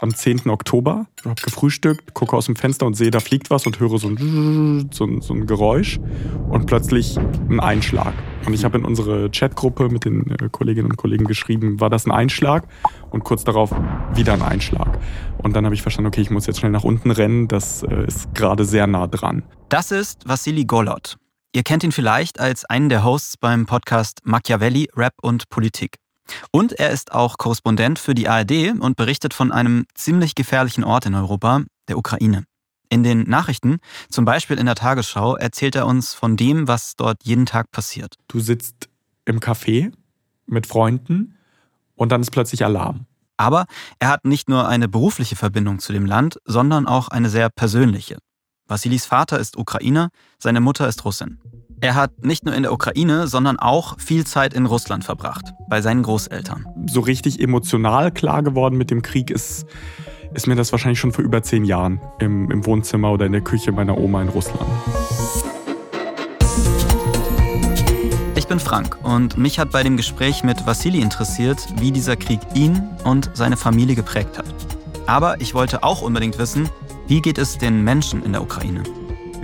am 10. Oktober. Ich habe gefrühstückt, gucke aus dem Fenster und sehe, da fliegt was und höre so ein, so ein, so ein Geräusch und plötzlich ein Einschlag. Und ich habe in unsere Chatgruppe mit den äh, Kolleginnen und Kollegen geschrieben, war das ein Einschlag? Und kurz darauf wieder ein Einschlag. Und dann habe ich verstanden, okay, ich muss jetzt schnell nach unten rennen, das äh, ist gerade sehr nah dran. Das ist Vassili Golot. Ihr kennt ihn vielleicht als einen der Hosts beim Podcast Machiavelli, Rap und Politik. Und er ist auch Korrespondent für die ARD und berichtet von einem ziemlich gefährlichen Ort in Europa, der Ukraine. In den Nachrichten, zum Beispiel in der Tagesschau, erzählt er uns von dem, was dort jeden Tag passiert. Du sitzt im Café mit Freunden und dann ist plötzlich Alarm. Aber er hat nicht nur eine berufliche Verbindung zu dem Land, sondern auch eine sehr persönliche. Vasilis Vater ist Ukrainer, seine Mutter ist Russin. Er hat nicht nur in der Ukraine, sondern auch viel Zeit in Russland verbracht, bei seinen Großeltern. So richtig emotional klar geworden mit dem Krieg ist, ist mir das wahrscheinlich schon vor über zehn Jahren im, im Wohnzimmer oder in der Küche meiner Oma in Russland. Ich bin Frank und mich hat bei dem Gespräch mit Vassili interessiert, wie dieser Krieg ihn und seine Familie geprägt hat. Aber ich wollte auch unbedingt wissen, wie geht es den Menschen in der Ukraine?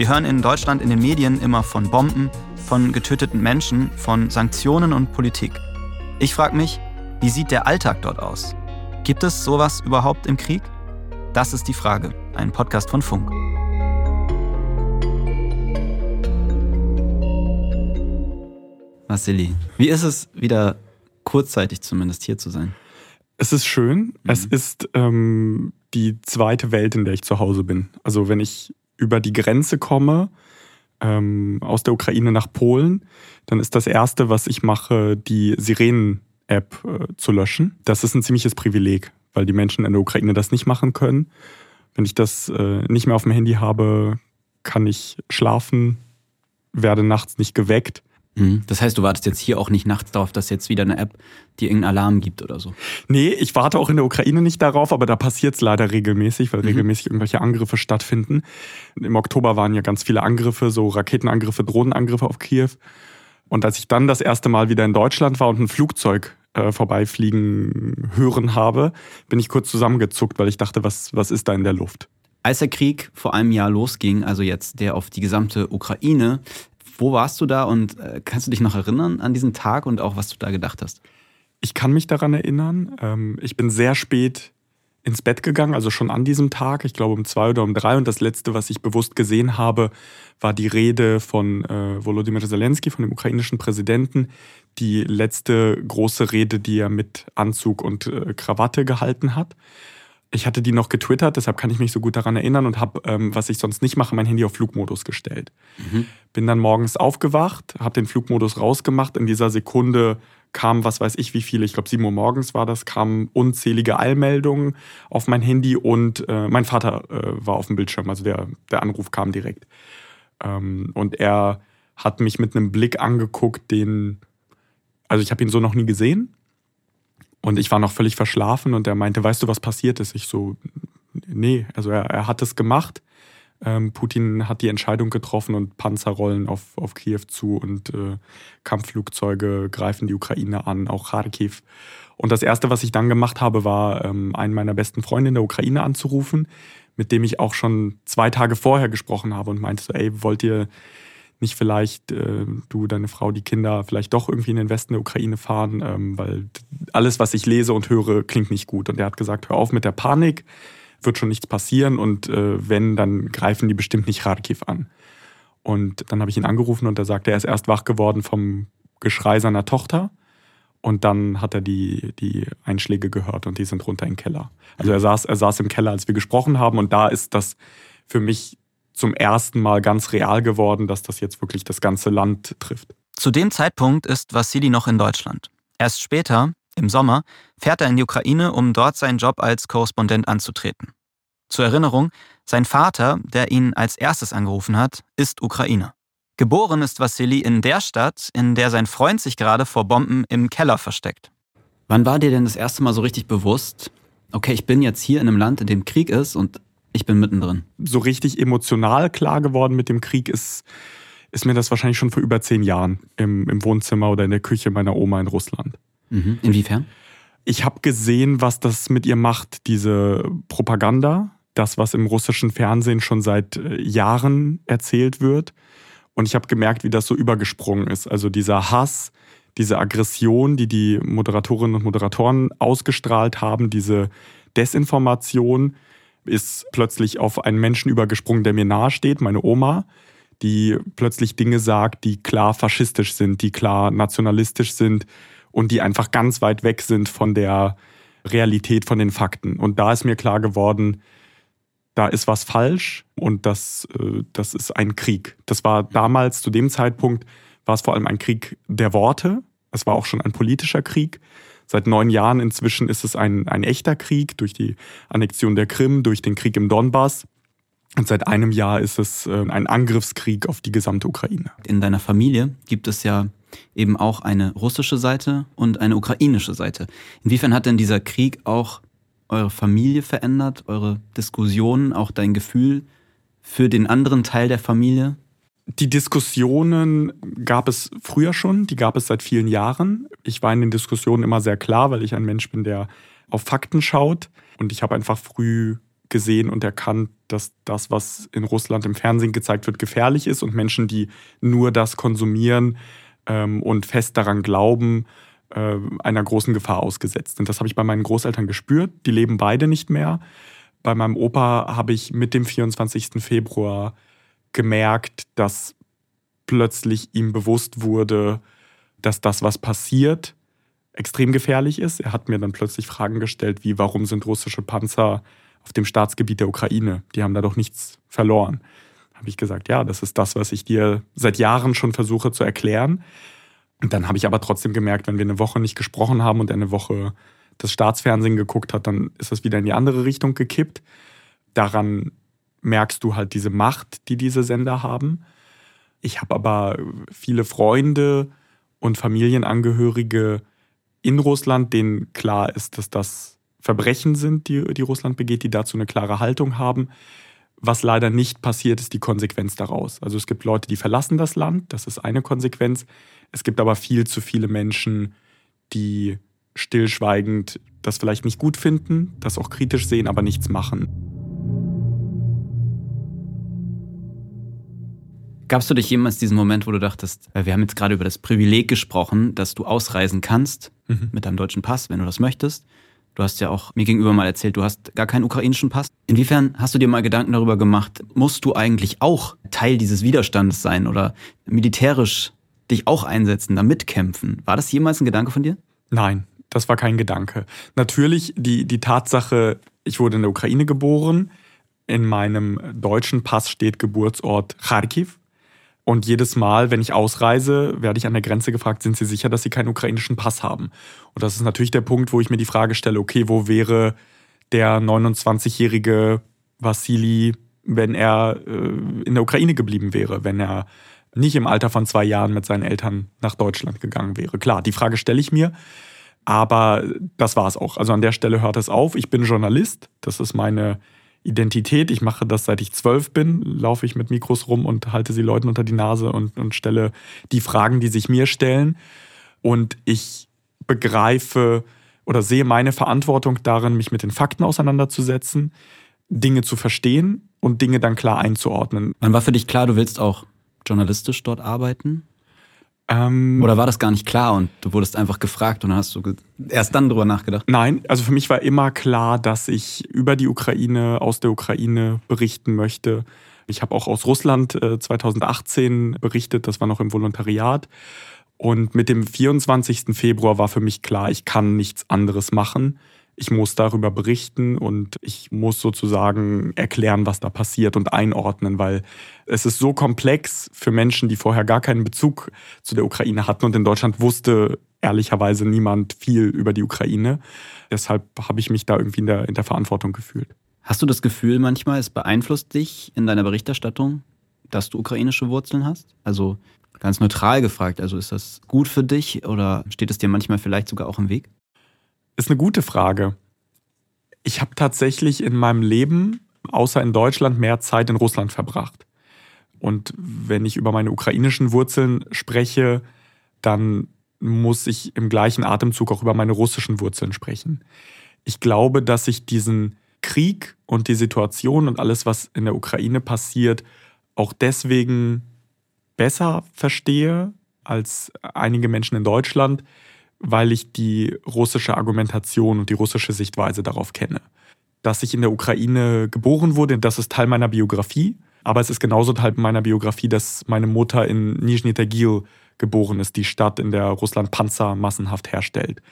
Wir hören in Deutschland in den Medien immer von Bomben, von getöteten Menschen, von Sanktionen und Politik. Ich frage mich, wie sieht der Alltag dort aus? Gibt es sowas überhaupt im Krieg? Das ist die Frage. Ein Podcast von Funk. Vassili, wie ist es wieder kurzzeitig zumindest hier zu sein? Es ist schön. Mhm. Es ist ähm, die zweite Welt, in der ich zu Hause bin. Also wenn ich über die Grenze komme, ähm, aus der Ukraine nach Polen, dann ist das Erste, was ich mache, die Sirenen-App äh, zu löschen. Das ist ein ziemliches Privileg, weil die Menschen in der Ukraine das nicht machen können. Wenn ich das äh, nicht mehr auf dem Handy habe, kann ich schlafen, werde nachts nicht geweckt. Mhm. Das heißt, du wartest jetzt hier auch nicht nachts darauf, dass jetzt wieder eine App die irgendeinen Alarm gibt oder so? Nee, ich warte auch in der Ukraine nicht darauf, aber da passiert es leider regelmäßig, weil mhm. regelmäßig irgendwelche Angriffe stattfinden. Im Oktober waren ja ganz viele Angriffe, so Raketenangriffe, Drohnenangriffe auf Kiew. Und als ich dann das erste Mal wieder in Deutschland war und ein Flugzeug äh, vorbeifliegen hören habe, bin ich kurz zusammengezuckt, weil ich dachte, was, was ist da in der Luft? Als der Krieg vor einem Jahr losging, also jetzt der auf die gesamte Ukraine, wo warst du da und äh, kannst du dich noch erinnern an diesen Tag und auch was du da gedacht hast? Ich kann mich daran erinnern. Ähm, ich bin sehr spät ins Bett gegangen, also schon an diesem Tag, ich glaube um zwei oder um drei. Und das letzte, was ich bewusst gesehen habe, war die Rede von äh, Volodymyr Zelensky, von dem ukrainischen Präsidenten. Die letzte große Rede, die er mit Anzug und äh, Krawatte gehalten hat ich hatte die noch getwittert, deshalb kann ich mich so gut daran erinnern und habe, ähm, was ich sonst nicht mache, mein Handy auf Flugmodus gestellt. Mhm. Bin dann morgens aufgewacht, habe den Flugmodus rausgemacht. In dieser Sekunde kam, was weiß ich wie viele, ich glaube 7 Uhr morgens war das, kamen unzählige Eilmeldungen auf mein Handy und äh, mein Vater äh, war auf dem Bildschirm, also der, der Anruf kam direkt. Ähm, und er hat mich mit einem Blick angeguckt, den, also ich habe ihn so noch nie gesehen und ich war noch völlig verschlafen und er meinte, weißt du, was passiert ist? Ich so, nee, also er, er hat es gemacht. Ähm, Putin hat die Entscheidung getroffen und Panzer rollen auf, auf Kiew zu und äh, Kampfflugzeuge greifen die Ukraine an, auch Kharkiv. Und das Erste, was ich dann gemacht habe, war, ähm, einen meiner besten Freunde in der Ukraine anzurufen, mit dem ich auch schon zwei Tage vorher gesprochen habe und meinte so, ey, wollt ihr nicht vielleicht äh, du, deine Frau, die Kinder vielleicht doch irgendwie in den Westen der Ukraine fahren, ähm, weil alles, was ich lese und höre, klingt nicht gut. Und er hat gesagt, hör auf mit der Panik, wird schon nichts passieren und äh, wenn, dann greifen die bestimmt nicht Kharkiv an. Und dann habe ich ihn angerufen und er sagte, er ist erst wach geworden vom Geschrei seiner Tochter. Und dann hat er die, die Einschläge gehört und die sind runter im Keller. Also er saß, er saß im Keller, als wir gesprochen haben. Und da ist das für mich zum ersten Mal ganz real geworden, dass das jetzt wirklich das ganze Land trifft. Zu dem Zeitpunkt ist Vassili noch in Deutschland. Erst später, im Sommer, fährt er in die Ukraine, um dort seinen Job als Korrespondent anzutreten. Zur Erinnerung, sein Vater, der ihn als erstes angerufen hat, ist Ukrainer. Geboren ist Vassili in der Stadt, in der sein Freund sich gerade vor Bomben im Keller versteckt. Wann war dir denn das erste Mal so richtig bewusst, okay, ich bin jetzt hier in einem Land, in dem Krieg ist und ich bin mittendrin. So richtig emotional klar geworden mit dem Krieg ist, ist mir das wahrscheinlich schon vor über zehn Jahren im, im Wohnzimmer oder in der Küche meiner Oma in Russland. Mhm. Inwiefern? Ich habe gesehen, was das mit ihr macht, diese Propaganda, das, was im russischen Fernsehen schon seit äh, Jahren erzählt wird. Und ich habe gemerkt, wie das so übergesprungen ist. Also dieser Hass, diese Aggression, die die Moderatorinnen und Moderatoren ausgestrahlt haben, diese Desinformation, ist plötzlich auf einen Menschen übergesprungen, der mir nahesteht, meine Oma, die plötzlich Dinge sagt, die klar faschistisch sind, die klar nationalistisch sind und die einfach ganz weit weg sind von der Realität, von den Fakten. Und da ist mir klar geworden, da ist was falsch und das, äh, das ist ein Krieg. Das war damals, zu dem Zeitpunkt, war es vor allem ein Krieg der Worte. Es war auch schon ein politischer Krieg. Seit neun Jahren inzwischen ist es ein, ein echter Krieg durch die Annexion der Krim, durch den Krieg im Donbass. Und seit einem Jahr ist es äh, ein Angriffskrieg auf die gesamte Ukraine. In deiner Familie gibt es ja eben auch eine russische Seite und eine ukrainische Seite. Inwiefern hat denn dieser Krieg auch eure Familie verändert, eure Diskussionen, auch dein Gefühl für den anderen Teil der Familie? Die Diskussionen gab es früher schon, die gab es seit vielen Jahren. Ich war in den Diskussionen immer sehr klar, weil ich ein Mensch bin, der auf Fakten schaut. Und ich habe einfach früh gesehen und erkannt, dass das, was in Russland im Fernsehen gezeigt wird, gefährlich ist und Menschen, die nur das konsumieren ähm, und fest daran glauben, äh, einer großen Gefahr ausgesetzt sind. Das habe ich bei meinen Großeltern gespürt. Die leben beide nicht mehr. Bei meinem Opa habe ich mit dem 24. Februar gemerkt, dass plötzlich ihm bewusst wurde, dass das, was passiert, extrem gefährlich ist. Er hat mir dann plötzlich Fragen gestellt, wie warum sind russische Panzer auf dem Staatsgebiet der Ukraine? Die haben da doch nichts verloren. Habe ich gesagt, ja, das ist das, was ich dir seit Jahren schon versuche zu erklären. Und dann habe ich aber trotzdem gemerkt, wenn wir eine Woche nicht gesprochen haben und eine Woche das Staatsfernsehen geguckt hat, dann ist das wieder in die andere Richtung gekippt. Daran merkst du halt diese Macht, die diese Sender haben. Ich habe aber viele Freunde und Familienangehörige in Russland, denen klar ist, dass das Verbrechen sind, die, die Russland begeht, die dazu eine klare Haltung haben. Was leider nicht passiert, ist die Konsequenz daraus. Also es gibt Leute, die verlassen das Land, das ist eine Konsequenz. Es gibt aber viel zu viele Menschen, die stillschweigend das vielleicht nicht gut finden, das auch kritisch sehen, aber nichts machen. Gabst du dich jemals diesen Moment, wo du dachtest, äh, wir haben jetzt gerade über das Privileg gesprochen, dass du ausreisen kannst mhm. mit deinem deutschen Pass, wenn du das möchtest? Du hast ja auch mir gegenüber mal erzählt, du hast gar keinen ukrainischen Pass. Inwiefern hast du dir mal Gedanken darüber gemacht, musst du eigentlich auch Teil dieses Widerstandes sein oder militärisch dich auch einsetzen, da mitkämpfen? War das jemals ein Gedanke von dir? Nein, das war kein Gedanke. Natürlich die, die Tatsache, ich wurde in der Ukraine geboren. In meinem deutschen Pass steht Geburtsort Kharkiv. Und jedes Mal, wenn ich ausreise, werde ich an der Grenze gefragt, sind Sie sicher, dass Sie keinen ukrainischen Pass haben? Und das ist natürlich der Punkt, wo ich mir die Frage stelle, okay, wo wäre der 29-jährige Vassili, wenn er äh, in der Ukraine geblieben wäre, wenn er nicht im Alter von zwei Jahren mit seinen Eltern nach Deutschland gegangen wäre? Klar, die Frage stelle ich mir. Aber das war es auch. Also an der Stelle hört es auf. Ich bin Journalist. Das ist meine Identität. Ich mache das seit ich zwölf bin, laufe ich mit Mikros rum und halte sie Leuten unter die Nase und, und stelle die Fragen, die sich mir stellen. Und ich begreife oder sehe meine Verantwortung darin, mich mit den Fakten auseinanderzusetzen, Dinge zu verstehen und Dinge dann klar einzuordnen. Wann war für dich klar, du willst auch journalistisch dort arbeiten? Ähm, Oder war das gar nicht klar und du wurdest einfach gefragt und hast du erst dann drüber nachgedacht? Nein, also für mich war immer klar, dass ich über die Ukraine, aus der Ukraine berichten möchte. Ich habe auch aus Russland 2018 äh, berichtet, das war noch im Volontariat. Und mit dem 24. Februar war für mich klar, ich kann nichts anderes machen ich muss darüber berichten und ich muss sozusagen erklären, was da passiert und einordnen, weil es ist so komplex für Menschen, die vorher gar keinen Bezug zu der Ukraine hatten und in Deutschland wusste ehrlicherweise niemand viel über die Ukraine. Deshalb habe ich mich da irgendwie in der, in der Verantwortung gefühlt. Hast du das Gefühl manchmal, es beeinflusst dich in deiner Berichterstattung, dass du ukrainische Wurzeln hast? Also ganz neutral gefragt, also ist das gut für dich oder steht es dir manchmal vielleicht sogar auch im Weg? Ist eine gute Frage. Ich habe tatsächlich in meinem Leben, außer in Deutschland, mehr Zeit in Russland verbracht. Und wenn ich über meine ukrainischen Wurzeln spreche, dann muss ich im gleichen Atemzug auch über meine russischen Wurzeln sprechen. Ich glaube, dass ich diesen Krieg und die Situation und alles, was in der Ukraine passiert, auch deswegen besser verstehe als einige Menschen in Deutschland, weil ich die russische Argumentation und die russische Sichtweise darauf kenne. Dass ich in der Ukraine geboren wurde, das ist Teil meiner Biografie. Aber es ist genauso Teil meiner Biografie, dass meine Mutter in Nizhny Tagil geboren ist, die Stadt, in der Russland Panzer massenhaft herstellt.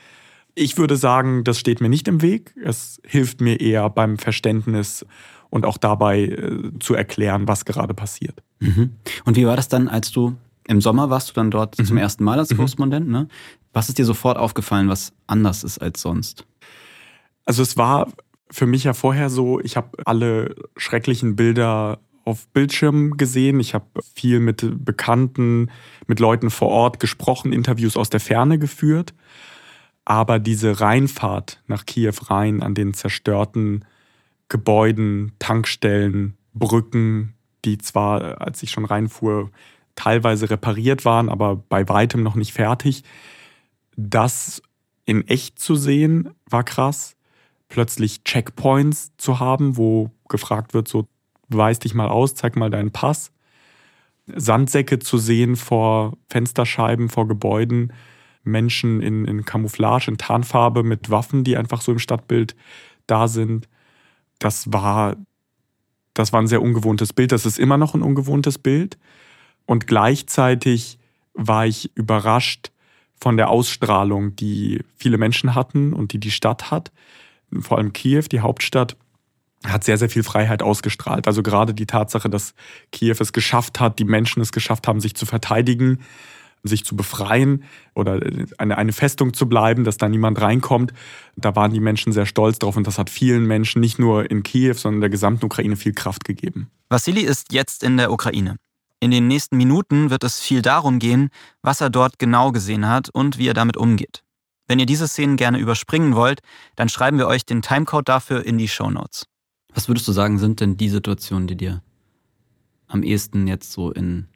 Ich würde sagen, das steht mir nicht im Weg. Es hilft mir eher beim Verständnis und auch dabei äh, zu erklären, was gerade passiert. Mhm. Und wie war das dann, als du im Sommer warst du dann dort mhm. zum ersten Mal als mhm. Korrespondent? Ne? Was ist dir sofort aufgefallen, was anders ist als sonst? Also es war für mich ja vorher so, ich habe alle schrecklichen Bilder auf Bildschirm gesehen. Ich habe viel mit Bekannten, mit Leuten vor Ort gesprochen, Interviews aus der Ferne geführt. Aber diese Reinfahrt nach Kiew rein an den zerstörten Gebäuden, Tankstellen, Brücken, die zwar, als ich schon reinfuhr, teilweise repariert waren, aber bei weitem noch nicht fertig, das in echt zu sehen, war krass. Plötzlich Checkpoints zu haben, wo gefragt wird, so weis dich mal aus, zeig mal deinen Pass. Sandsäcke zu sehen vor Fensterscheiben, vor Gebäuden, Menschen in, in Camouflage, in Tarnfarbe mit Waffen, die einfach so im Stadtbild da sind. Das war, das war ein sehr ungewohntes Bild. Das ist immer noch ein ungewohntes Bild. Und gleichzeitig war ich überrascht von der Ausstrahlung, die viele Menschen hatten und die die Stadt hat. Vor allem Kiew, die Hauptstadt, hat sehr, sehr viel Freiheit ausgestrahlt. Also gerade die Tatsache, dass Kiew es geschafft hat, die Menschen es geschafft haben, sich zu verteidigen, sich zu befreien oder eine, eine Festung zu bleiben, dass da niemand reinkommt. Da waren die Menschen sehr stolz drauf und das hat vielen Menschen, nicht nur in Kiew, sondern der gesamten Ukraine viel Kraft gegeben. Vassili ist jetzt in der Ukraine. In den nächsten Minuten wird es viel darum gehen, was er dort genau gesehen hat und wie er damit umgeht. Wenn ihr diese Szenen gerne überspringen wollt, dann schreiben wir euch den Timecode dafür in die Show Notes. Was würdest du sagen, sind denn die Situationen, die dir am ehesten jetzt so in,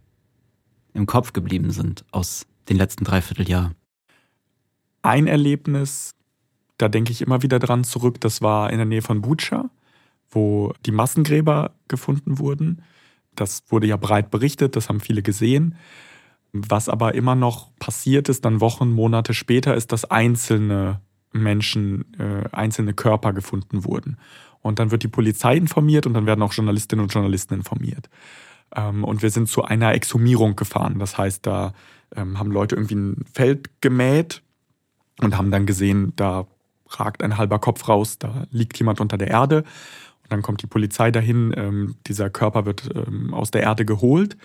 im Kopf geblieben sind aus den letzten Dreivierteljahr? Ein Erlebnis, da denke ich immer wieder dran zurück, das war in der Nähe von Butscha, wo die Massengräber gefunden wurden. Das wurde ja breit berichtet, das haben viele gesehen. Was aber immer noch passiert ist, dann Wochen, Monate später, ist, dass einzelne Menschen, äh, einzelne Körper gefunden wurden. Und dann wird die Polizei informiert und dann werden auch Journalistinnen und Journalisten informiert. Ähm, und wir sind zu einer Exhumierung gefahren. Das heißt, da ähm, haben Leute irgendwie ein Feld gemäht und haben dann gesehen, da ragt ein halber Kopf raus, da liegt jemand unter der Erde. Und dann kommt die Polizei dahin, ähm, dieser Körper wird aus der Erde geholt.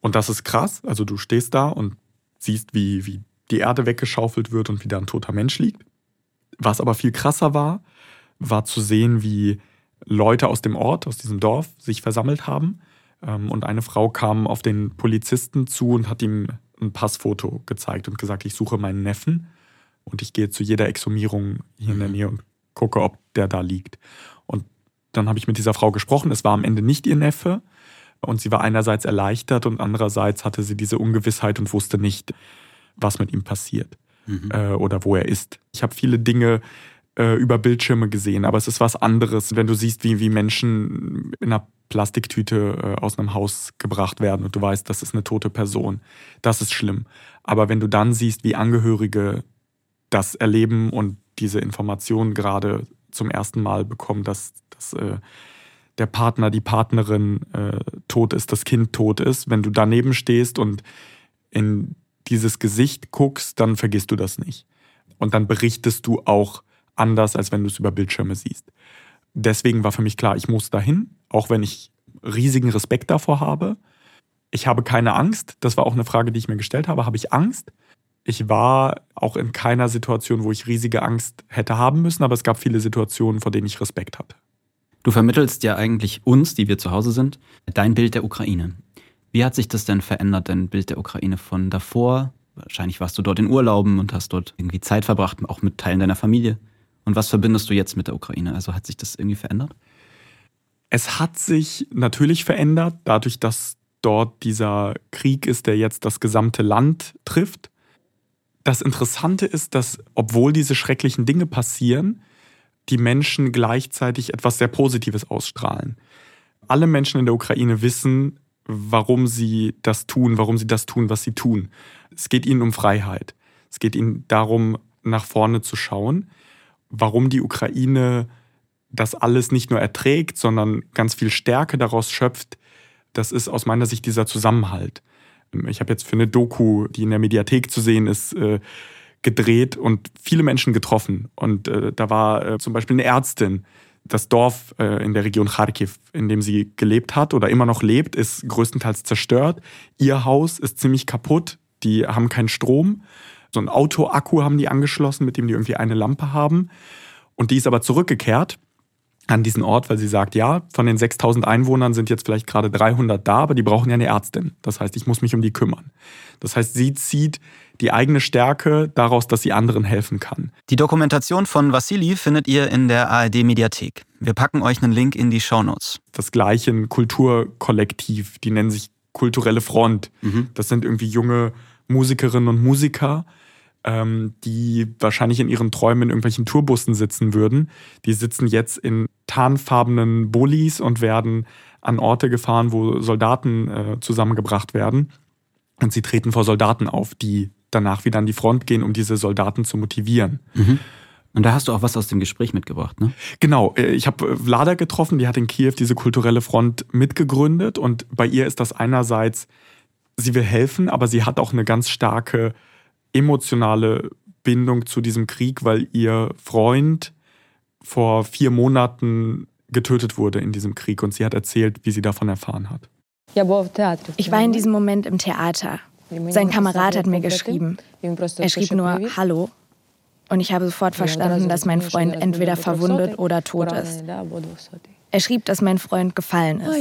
Und das ist krass. Also du stehst da und siehst, wie, wie die Erde weggeschaufelt wird und wie da ein toter Mensch liegt. Was aber viel krasser war, war zu sehen, wie Leute aus dem Ort, aus diesem Dorf sich versammelt haben. Ähm, und eine Frau kam auf den Polizisten zu und hat ihm ein Passfoto gezeigt und gesagt, ich suche meinen Neffen und ich gehe zu jeder Exhumierung hier in der mhm. Nähe und gucke, ob der da liegt. Dann habe ich mit dieser Frau gesprochen. Es war am Ende nicht ihr Neffe. Und sie war einerseits erleichtert und andererseits hatte sie diese Ungewissheit und wusste nicht, was mit ihm passiert mhm. äh, oder wo er ist. Ich habe viele Dinge äh, über Bildschirme gesehen, aber es ist was anderes, wenn du siehst, wie, wie Menschen in einer Plastiktüte äh, aus einem Haus gebracht werden und du weißt, das ist eine tote Person. Das ist schlimm. Aber wenn du dann siehst, wie Angehörige das erleben und diese Informationen gerade zum ersten Mal bekommen, dass, dass äh, der Partner, die Partnerin äh, tot ist, das Kind tot ist, wenn du daneben stehst und in dieses Gesicht guckst, dann vergisst du das nicht. Und dann berichtest du auch anders, als wenn du es über Bildschirme siehst. Deswegen war für mich klar, ich muss dahin, auch wenn ich riesigen Respekt davor habe. Ich habe keine Angst. Das war auch eine Frage, die ich mir gestellt habe. Habe ich Angst? Ich war auch in keiner Situation, wo ich riesige Angst hätte haben müssen, aber es gab viele Situationen, vor denen ich Respekt hatte. Du vermittelst ja eigentlich uns, die wir zu Hause sind, dein Bild der Ukraine. Wie hat sich das denn verändert, dein Bild der Ukraine von davor? Wahrscheinlich warst du dort in Urlauben und hast dort irgendwie Zeit verbracht, auch mit Teilen deiner Familie. Und was verbindest du jetzt mit der Ukraine? Also hat sich das irgendwie verändert? Es hat sich natürlich verändert, dadurch, dass dort dieser Krieg ist, der jetzt das gesamte Land trifft. Das Interessante ist, dass obwohl diese schrecklichen Dinge passieren, die Menschen gleichzeitig etwas sehr Positives ausstrahlen. Alle Menschen in der Ukraine wissen, warum sie das tun, warum sie das tun, was sie tun. Es geht ihnen um Freiheit. Es geht ihnen darum, nach vorne zu schauen, warum die Ukraine das alles nicht nur erträgt, sondern ganz viel Stärke daraus schöpft. Das ist aus meiner Sicht dieser Zusammenhalt. Ich habe jetzt für eine Doku, die in der Mediathek zu sehen ist, äh, gedreht und viele Menschen getroffen. Und äh, da war äh, zum Beispiel eine Ärztin. Das Dorf in der Region Kharkiv, in dem sie gelebt hat oder immer noch lebt, ist größtenteils zerstört. Ihr Haus ist ziemlich kaputt. Die haben keinen Strom. So ein Autoakku haben die angeschlossen, mit dem die irgendwie eine Lampe haben. Und die ist aber zurückgekehrt an diesen Ort, weil sie sagt, ja, von den 6000 Einwohnern sind jetzt vielleicht gerade 300 da, aber die brauchen ja eine Ärztin. Das heißt, ich muss mich um die kümmern. Das heißt, sie zieht die eigene Stärke daraus, dass sie anderen helfen kann. Die Dokumentation von Vassili findet ihr in der ARD Mediathek. Wir packen euch einen Link in die Shownotes. Das gleiche ein Kulturkollektiv, die nennen sich Kulturelle Front. Mhm. Das sind irgendwie junge Musikerinnen und Musiker, ähm, die wahrscheinlich in ihren Träumen in irgendwelchen Tourbussen sitzen würden. Die sitzen jetzt in tarnfarbenen Bullis und werden an Orte gefahren, wo Soldaten äh, zusammengebracht werden. Und sie treten vor Soldaten auf, die danach wieder an die Front gehen, um diese Soldaten zu motivieren. Mhm. Und da hast du auch was aus dem Gespräch mitgebracht, ne? Genau. Äh, ich habe Vlada getroffen, die hat in Kiew diese kulturelle Front mitgegründet. Und bei ihr ist das einerseits, sie will helfen, aber sie hat auch eine ganz starke emotionale Bindung zu diesem Krieg, weil ihr Freund vor vier Monaten getötet wurde in diesem Krieg und sie hat erzählt, wie sie davon erfahren hat. Ich war in diesem Moment im Theater. Sein Kamerad hat mir geschrieben. Er schrieb nur Hallo. Und ich habe sofort verstanden, dass mein Freund entweder verwundet oder tot ist. Er schrieb, dass mein Freund gefallen ist.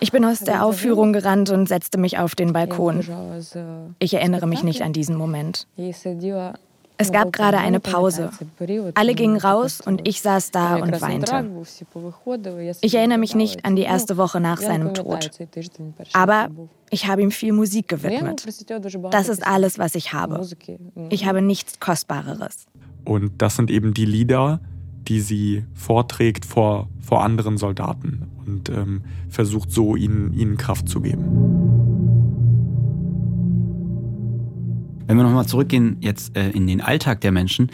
Ich bin aus der Aufführung gerannt und setzte mich auf den Balkon. Ich erinnere mich nicht an diesen Moment. Es gab gerade eine Pause. Alle gingen raus und ich saß da und weinte. Ich erinnere mich nicht an die erste Woche nach seinem Tod. Aber ich habe ihm viel Musik gewidmet. Das ist alles, was ich habe. Ich habe nichts Kostbareres. Und das sind eben die Lieder, die sie vorträgt vor, vor anderen Soldaten und ähm, versucht so ihnen, ihnen Kraft zu geben. Wenn wir nochmal zurückgehen jetzt äh, in den Alltag der Menschen,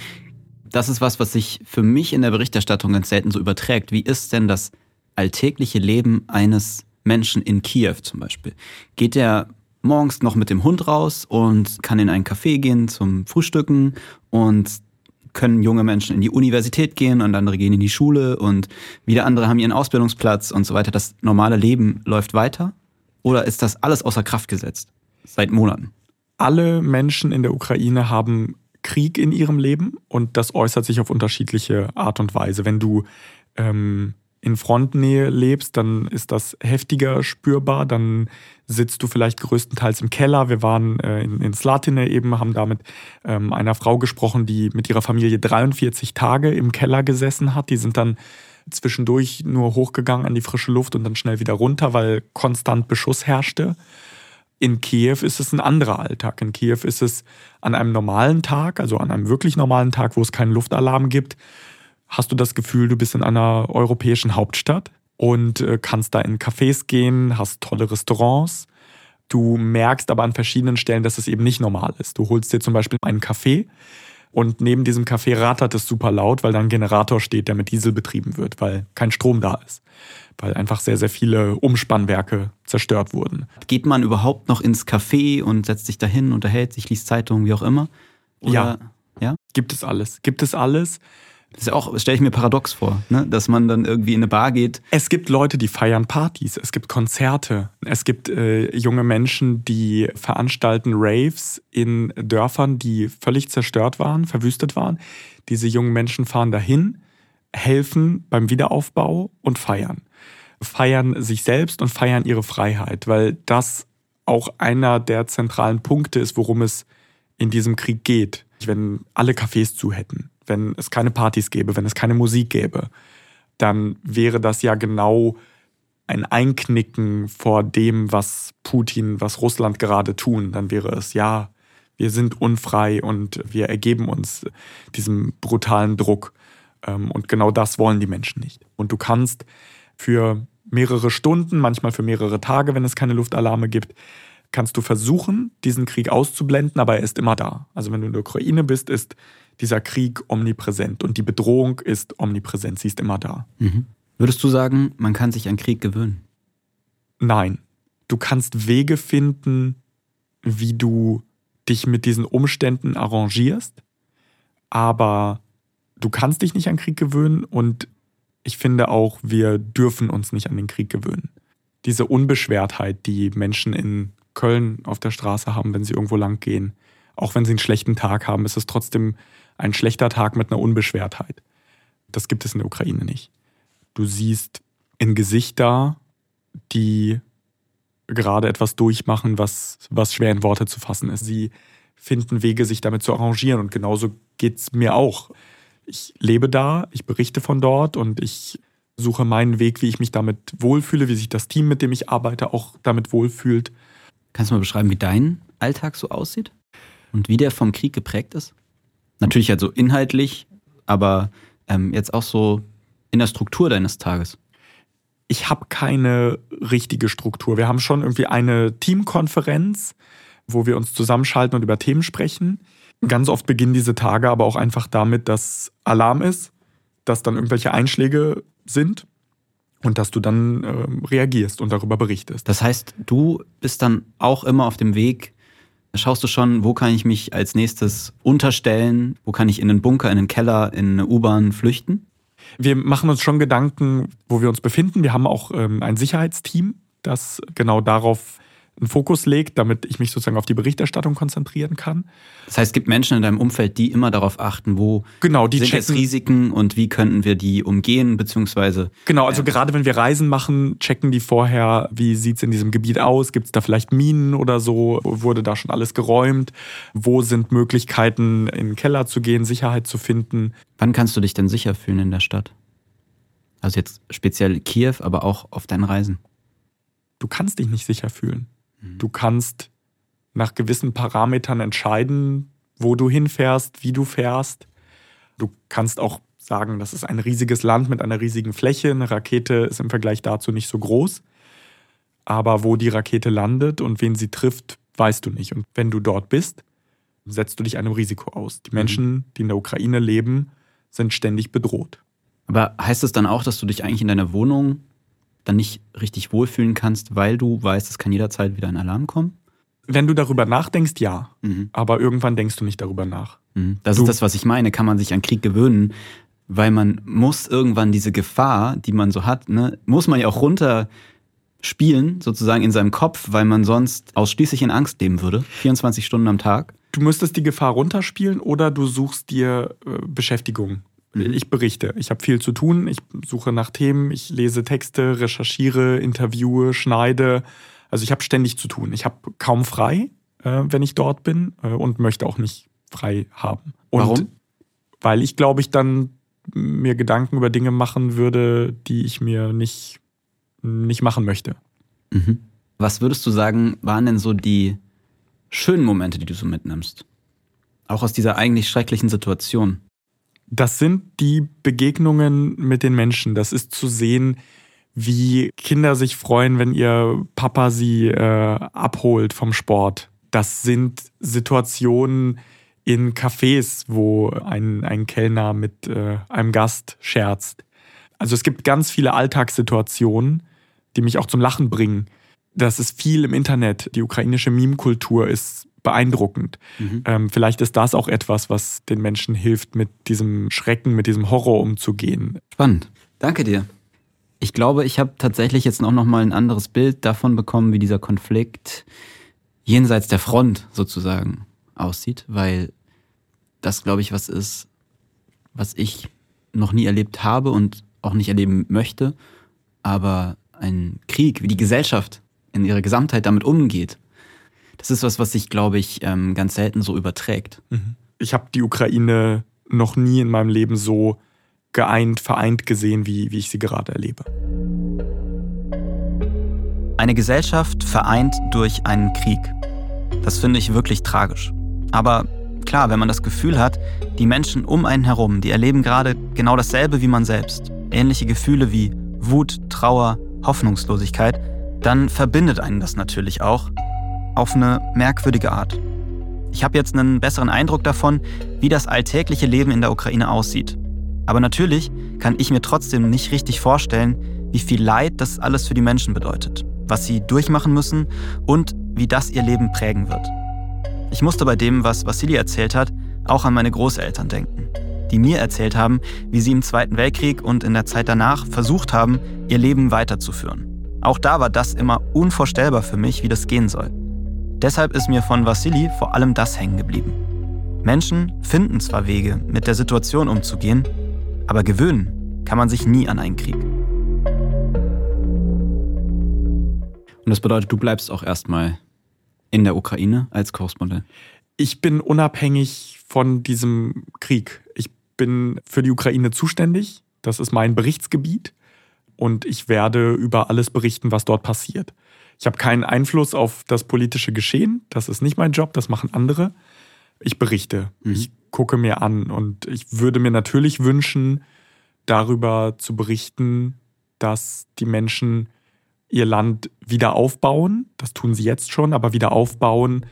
das ist was, was sich für mich in der Berichterstattung ganz selten so überträgt. Wie ist denn das alltägliche Leben eines Menschen in Kiew zum Beispiel? Geht der morgens noch mit dem Hund raus und kann in ein Café gehen zum Frühstücken und können junge Menschen in die Universität gehen und andere gehen in die Schule und wieder andere haben ihren Ausbildungsplatz und so weiter. Das normale Leben läuft weiter? Oder ist das alles außer Kraft gesetzt? Seit Monaten? Alle Menschen in der Ukraine haben Krieg in ihrem Leben und das äußert sich auf unterschiedliche Art und Weise. Wenn du ähm, in Frontnähe lebst, dann ist das heftiger spürbar. Dann sitzt du vielleicht größtenteils im Keller. Wir waren äh, in, in Slatine eben, haben da mit ähm, einer Frau gesprochen, die mit ihrer Familie 43 Tage im Keller gesessen hat. Die sind dann zwischendurch nur hochgegangen an die frische Luft und dann schnell wieder runter, weil konstant Beschuss herrschte. In Kiew ist es ein anderer Alltag. In Kiew ist es an einem normalen Tag, also an einem wirklich normalen Tag, wo es keinen Luftalarm gibt, hast du das Gefühl, du bist in einer europäischen Hauptstadt und äh, kannst da in Cafés gehen, hast tolle Restaurants. Du merkst aber an verschiedenen Stellen, dass es eben nicht normal ist. Du holst dir zum Beispiel einen Kaffee und neben diesem Kaffee rattert es super laut, weil da ein Generator steht, der mit Diesel betrieben wird, weil kein Strom da ist. Weil einfach sehr, sehr viele Umspannwerke zerstört wurden. Geht man überhaupt noch ins Café und setzt sich dahin, unterhält sich, liest Zeitungen, wie auch immer? Oder, ja. ja. Gibt es alles. Gibt es alles. Das ist ja auch, stelle ich mir paradox vor, ne? dass man dann irgendwie in eine Bar geht. Es gibt Leute, die feiern Partys, es gibt Konzerte, es gibt äh, junge Menschen, die veranstalten Raves in Dörfern, die völlig zerstört waren, verwüstet waren. Diese jungen Menschen fahren dahin, helfen beim Wiederaufbau und feiern. Feiern sich selbst und feiern ihre Freiheit, weil das auch einer der zentralen Punkte ist, worum es in diesem Krieg geht. Wenn alle Cafés zu hätten, wenn es keine Partys gäbe, wenn es keine Musik gäbe, dann wäre das ja genau ein Einknicken vor dem, was Putin, was Russland gerade tun. Dann wäre es, ja, Wir sind unfrei und wir ergeben uns diesem brutalen Druck. Ähm, und genau das wollen die Menschen nicht. Und du kannst für mehrere Stunden, manchmal für mehrere Tage, wenn es keine Luftalarme gibt, kannst du versuchen, diesen Krieg auszublenden, aber er ist immer da. Also wenn du in der Ukraine bist, ist dieser Krieg omnipräsent und die Bedrohung ist omnipräsent, sie ist immer da. Mhm. Würdest du sagen, man kann sich an Krieg gewöhnen? Nein. Du kannst Wege finden, wie du dich mit diesen Umständen arrangierst, aber du kannst dich nicht an Krieg gewöhnen und ich finde auch, wir dürfen uns nicht an den Krieg gewöhnen. Diese Unbeschwertheit, die Menschen in Köln auf der Straße haben, wenn sie irgendwo lang gehen, auch wenn sie einen schlechten Tag haben, ist es trotzdem ein schlechter Tag mit einer Unbeschwertheit. Das gibt es in der Ukraine nicht. Du siehst in Gesichter, die gerade etwas durchmachen, was, was schwer in Worte zu fassen ist. Sie finden Wege, sich damit zu arrangieren. Und genauso geht es mir auch. Ich lebe da, ich berichte von dort und ich suche meinen Weg, wie ich mich damit wohlfühle, wie sich das Team, mit dem ich arbeite, auch damit wohlfühlt. Kannst du mal beschreiben, wie dein Alltag so aussieht? Und wie der vom Krieg geprägt ist? Natürlich also inhaltlich, aber ähm, jetzt auch so in der Struktur deines Tages. Ich habe keine richtige Struktur. Wir haben schon irgendwie eine Teamkonferenz, wo wir uns zusammenschalten und über Themen sprechen. Ganz oft beginnen diese Tage aber auch einfach damit, dass Alarm ist, dass dann irgendwelche Einschläge sind und dass du dann äh, reagierst und darüber berichtest. Das heißt, du bist dann auch immer auf dem Weg, schaust du schon, wo kann ich mich als nächstes unterstellen, wo kann ich in einen Bunker, in einen Keller, in eine U-Bahn flüchten? Wir machen uns schon Gedanken, wo wir uns befinden. Wir haben auch ähm, ein Sicherheitsteam, das genau darauf einen Fokus legt, damit ich mich sozusagen auf die Berichterstattung konzentrieren kann. Das heißt, es gibt Menschen in deinem Umfeld, die immer darauf achten, wo genau, die sind checken, jetzt Risiken und wie könnten wir die umgehen, beziehungsweise. Genau, also äh, gerade wenn wir Reisen machen, checken die vorher, wie sieht es in diesem Gebiet aus, gibt es da vielleicht Minen oder so, wurde da schon alles geräumt, wo sind Möglichkeiten, in den Keller zu gehen, Sicherheit zu finden. Wann kannst du dich denn sicher fühlen in der Stadt? Also jetzt speziell Kiew, aber auch auf deinen Reisen. Du kannst dich nicht sicher fühlen. Mhm. Du kannst nach gewissen Parametern entscheiden, wo du hinfährst, wie du fährst. Du kannst auch sagen, das ist ein riesiges Land mit einer riesigen Fläche. Eine Rakete ist im Vergleich dazu nicht so groß. Aber wo die Rakete landet und wen sie trifft, weißt du nicht. Und wenn du dort bist, setzt du dich einem Risiko aus. Die mhm. Menschen, die in der Ukraine leben, sind ständig bedroht. Aber heißt es dann auch, dass du dich eigentlich in deiner Wohnung dann nicht richtig wohlfühlen kannst, weil du weißt, es kann jederzeit wieder ein Alarm kommen? Wenn du darüber nachdenkst, ja. Mhm. Aber irgendwann denkst du nicht darüber nach. Mhm. Das du ist das, was ich meine. Kann man sich an Krieg gewöhnen? Weil man muss irgendwann diese Gefahr, die man so hat, ne, muss man ja auch runter spielen, sozusagen in seinem Kopf, weil man sonst ausschließlich in Angst leben würde. 24 Stunden am Tag. Du müsstest die Gefahr runterspielen oder du suchst dir äh, Beschäftigung. Mhm. Ich berichte. Ich habe viel zu tun. Ich suche nach Themen. Ich lese Texte, recherchiere, interviewe, schneide. Also ich habe ständig zu tun. Ich habe kaum frei, äh, wenn ich dort bin äh, und möchte auch nicht frei haben. Und Warum? Weil ich glaube, ich dann mir Gedanken über Dinge machen würde, die ich mir nicht, nicht machen möchte. Mhm. Was würdest du sagen, waren denn so die schönen Momente, die du so mitnimmst? Auch aus dieser eigentlich schrecklichen Situation? Das sind die Begegnungen mit den Menschen. Das ist zu sehen, wie Kinder sich freuen, wenn ihr Papa sie äh, abholt vom Sport. Das sind Situationen in Cafés, wo ein, ein Kellner mit äh, einem Gast scherzt. Also es gibt ganz viele Alltagssituationen, die mich auch zum Lachen bringen. Das ist viel im Internet. Die ukrainische Meme-Kultur ist beeindruckend. Mhm. Ähm, vielleicht ist das auch etwas, was den Menschen hilft, mit diesem Schrecken, mit diesem Horror umzugehen. Spannend. Danke dir. Ich glaube, ich habe tatsächlich jetzt auch noch mal ein anderes Bild davon bekommen, wie dieser Konflikt jenseits der Front sozusagen aussieht, weil das, glaube ich, was ist, was ich noch nie erlebt habe und auch nicht erleben möchte. Aber ein Krieg, wie die Gesellschaft in ihrer Gesamtheit damit umgeht, das ist was, was sich, glaube ich, ähm, ganz selten so überträgt. Mhm. Ich habe die Ukraine noch nie in meinem Leben so geeint, vereint gesehen, wie, wie ich sie gerade erlebe. Eine Gesellschaft vereint durch einen Krieg. Das finde ich wirklich tragisch. Aber klar, wenn man das Gefühl hat, die Menschen um einen herum, die erleben gerade genau dasselbe wie man selbst, ähnliche Gefühle wie Wut, Trauer, Hoffnungslosigkeit, dann verbindet einen das natürlich auch auf eine merkwürdige Art. Ich habe jetzt einen besseren Eindruck davon, wie das alltägliche Leben in der Ukraine aussieht. Aber natürlich kann ich mir trotzdem nicht richtig vorstellen, wie viel Leid das alles für die Menschen bedeutet, was sie durchmachen müssen und wie das ihr Leben prägen wird. Ich musste bei dem, was Vassili erzählt hat, auch an meine Großeltern denken, die mir erzählt haben, wie sie im Zweiten Weltkrieg und in der Zeit danach versucht haben, ihr Leben weiterzuführen. Auch da war das immer unvorstellbar für mich, wie das gehen soll. Deshalb ist mir von Vassili vor allem das hängen geblieben. Menschen finden zwar Wege, mit der Situation umzugehen, aber gewöhnen kann man sich nie an einen Krieg. Und das bedeutet, du bleibst auch erstmal in der Ukraine als Korrespondent? Ich bin unabhängig von diesem Krieg. Ich bin für die Ukraine zuständig. Das ist mein Berichtsgebiet. Und ich werde über alles berichten, was dort passiert. Ich habe keinen Einfluss auf das politische Geschehen. Das ist nicht mein Job, das machen andere. Ich berichte. Mhm. Ich gucke mir an. Und ich würde mir natürlich wünschen, darüber zu berichten, dass die Menschen ihr Land wieder aufbauen. Das tun sie jetzt schon, aber wieder aufbauen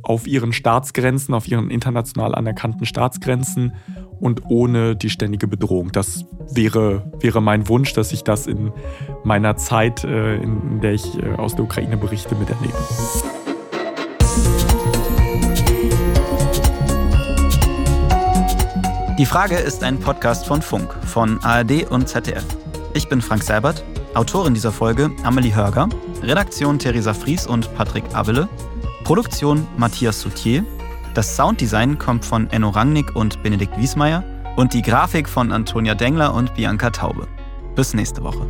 auf ihren Staatsgrenzen, auf ihren international anerkannten Staatsgrenzen und ohne die ständige Bedrohung. Das wäre, wäre mein Wunsch, dass ich das in meiner Zeit, äh, in der ich äh, aus der Ukraine berichte, miterlebe. Die Frage ist ein Podcast von Funk, von ARD und ZDF. Ich bin Frank Seibert Autorin dieser Folge Amelie Hörger, Redaktion Theresa Fries und Patrick Abele, Produktion Matthias Soutier, das Sounddesign kommt von Enno Rangnick und Benedikt Wiesmeier und die Grafik von Antonia Dengler und Bianca Taube. Bis nächste Woche.